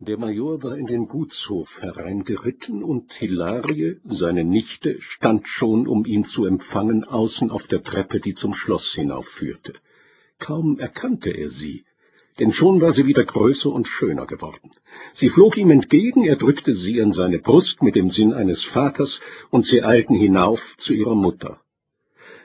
Der Major war in den Gutshof hereingeritten, und Hilarie, seine Nichte, stand schon, um ihn zu empfangen, außen auf der Treppe, die zum Schloss hinaufführte. Kaum erkannte er sie, denn schon war sie wieder größer und schöner geworden. Sie flog ihm entgegen, er drückte sie an seine Brust mit dem Sinn eines Vaters, und sie eilten hinauf zu ihrer Mutter.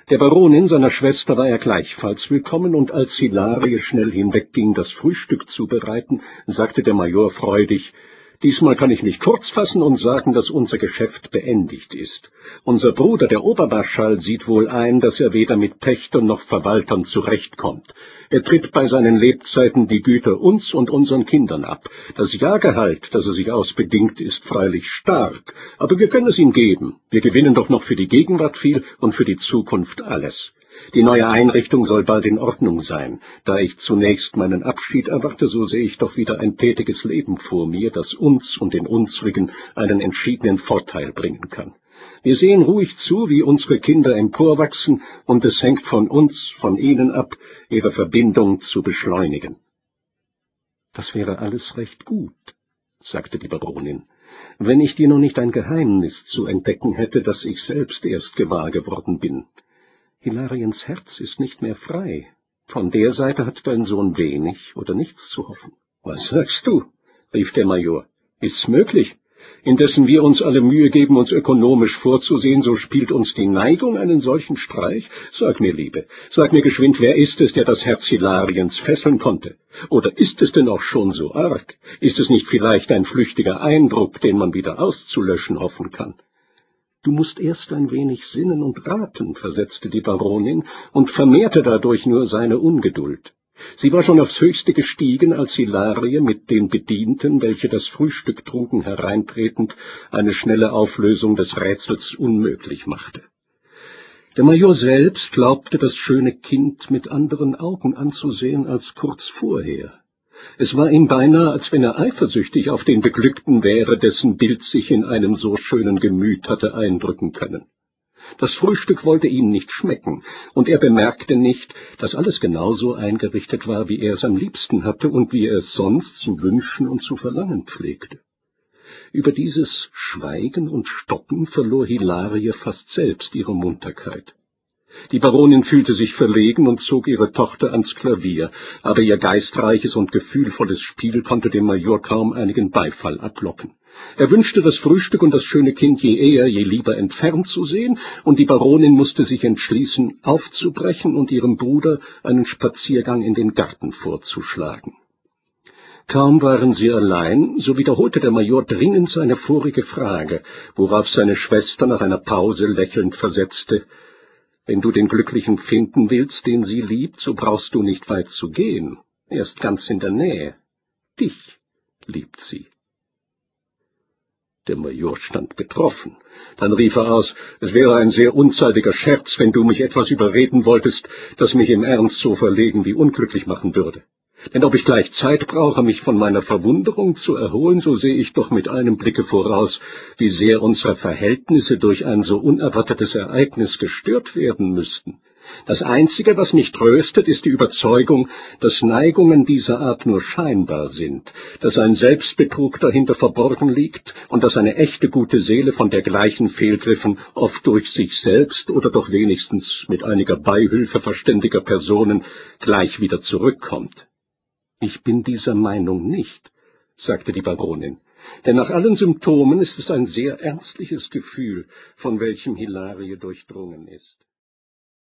Der Baronin, seiner Schwester, war er gleichfalls willkommen, und als Hilarie schnell hinwegging, das Frühstück zu bereiten, sagte der Major freudig, Diesmal kann ich mich kurz fassen und sagen, dass unser Geschäft beendigt ist. Unser Bruder, der Obermarschall, sieht wohl ein, dass er weder mit Pächtern noch Verwaltern zurechtkommt. Er tritt bei seinen Lebzeiten die Güter uns und unseren Kindern ab. Das Jahrgehalt, das er sich ausbedingt, ist freilich stark, aber wir können es ihm geben. Wir gewinnen doch noch für die Gegenwart viel und für die Zukunft alles. Die neue Einrichtung soll bald in Ordnung sein. Da ich zunächst meinen Abschied erwarte, so sehe ich doch wieder ein tätiges Leben vor mir, das uns und den unsrigen einen entschiedenen Vorteil bringen kann. Wir sehen ruhig zu, wie unsere Kinder emporwachsen, und es hängt von uns, von ihnen ab, ihre Verbindung zu beschleunigen. Das wäre alles recht gut, sagte die Baronin, wenn ich dir nur nicht ein Geheimnis zu entdecken hätte, das ich selbst erst gewahr geworden bin. Hilariens Herz ist nicht mehr frei. Von der Seite hat dein Sohn wenig oder nichts zu hoffen. Was sagst du? rief der Major. Ist's möglich? Indessen wir uns alle Mühe geben, uns ökonomisch vorzusehen, so spielt uns die Neigung einen solchen Streich? Sag mir, Liebe, sag mir geschwind, wer ist es, der das Herz Hilariens fesseln konnte? Oder ist es denn auch schon so arg? Ist es nicht vielleicht ein flüchtiger Eindruck, den man wieder auszulöschen hoffen kann? Du musst erst ein wenig sinnen und raten, versetzte die Baronin und vermehrte dadurch nur seine Ungeduld. Sie war schon aufs Höchste gestiegen, als Hilarie mit den Bedienten, welche das Frühstück trugen, hereintretend, eine schnelle Auflösung des Rätsels unmöglich machte. Der Major selbst glaubte, das schöne Kind mit anderen Augen anzusehen als kurz vorher. Es war ihm beinahe, als wenn er eifersüchtig auf den Beglückten wäre, dessen Bild sich in einem so schönen Gemüt hatte eindrücken können. Das Frühstück wollte ihm nicht schmecken, und er bemerkte nicht, dass alles genauso eingerichtet war, wie er es am liebsten hatte und wie er es sonst zu wünschen und zu verlangen pflegte. Über dieses Schweigen und Stocken verlor Hilarie fast selbst ihre Munterkeit. Die Baronin fühlte sich verlegen und zog ihre Tochter ans Klavier, aber ihr geistreiches und gefühlvolles Spiel konnte dem Major kaum einigen Beifall ablocken. Er wünschte das Frühstück und das schöne Kind je eher, je lieber entfernt zu sehen, und die Baronin musste sich entschließen, aufzubrechen und ihrem Bruder einen Spaziergang in den Garten vorzuschlagen. Kaum waren sie allein, so wiederholte der Major dringend seine vorige Frage, worauf seine Schwester nach einer Pause lächelnd versetzte wenn du den Glücklichen finden willst, den sie liebt, so brauchst du nicht weit zu gehen. Er ist ganz in der Nähe. Dich liebt sie. Der Major stand betroffen. Dann rief er aus, es wäre ein sehr unzeitiger Scherz, wenn du mich etwas überreden wolltest, das mich im Ernst so verlegen wie unglücklich machen würde. Denn ob ich gleich Zeit brauche, mich von meiner Verwunderung zu erholen, so sehe ich doch mit einem Blicke voraus, wie sehr unsere Verhältnisse durch ein so unerwartetes Ereignis gestört werden müssten. Das Einzige, was mich tröstet, ist die Überzeugung, dass Neigungen dieser Art nur scheinbar sind, dass ein Selbstbetrug dahinter verborgen liegt und dass eine echte gute Seele von dergleichen Fehlgriffen oft durch sich selbst oder doch wenigstens mit einiger Beihilfe verständiger Personen gleich wieder zurückkommt. Ich bin dieser Meinung nicht, sagte die Baronin, denn nach allen Symptomen ist es ein sehr ernstliches Gefühl, von welchem Hilarie durchdrungen ist.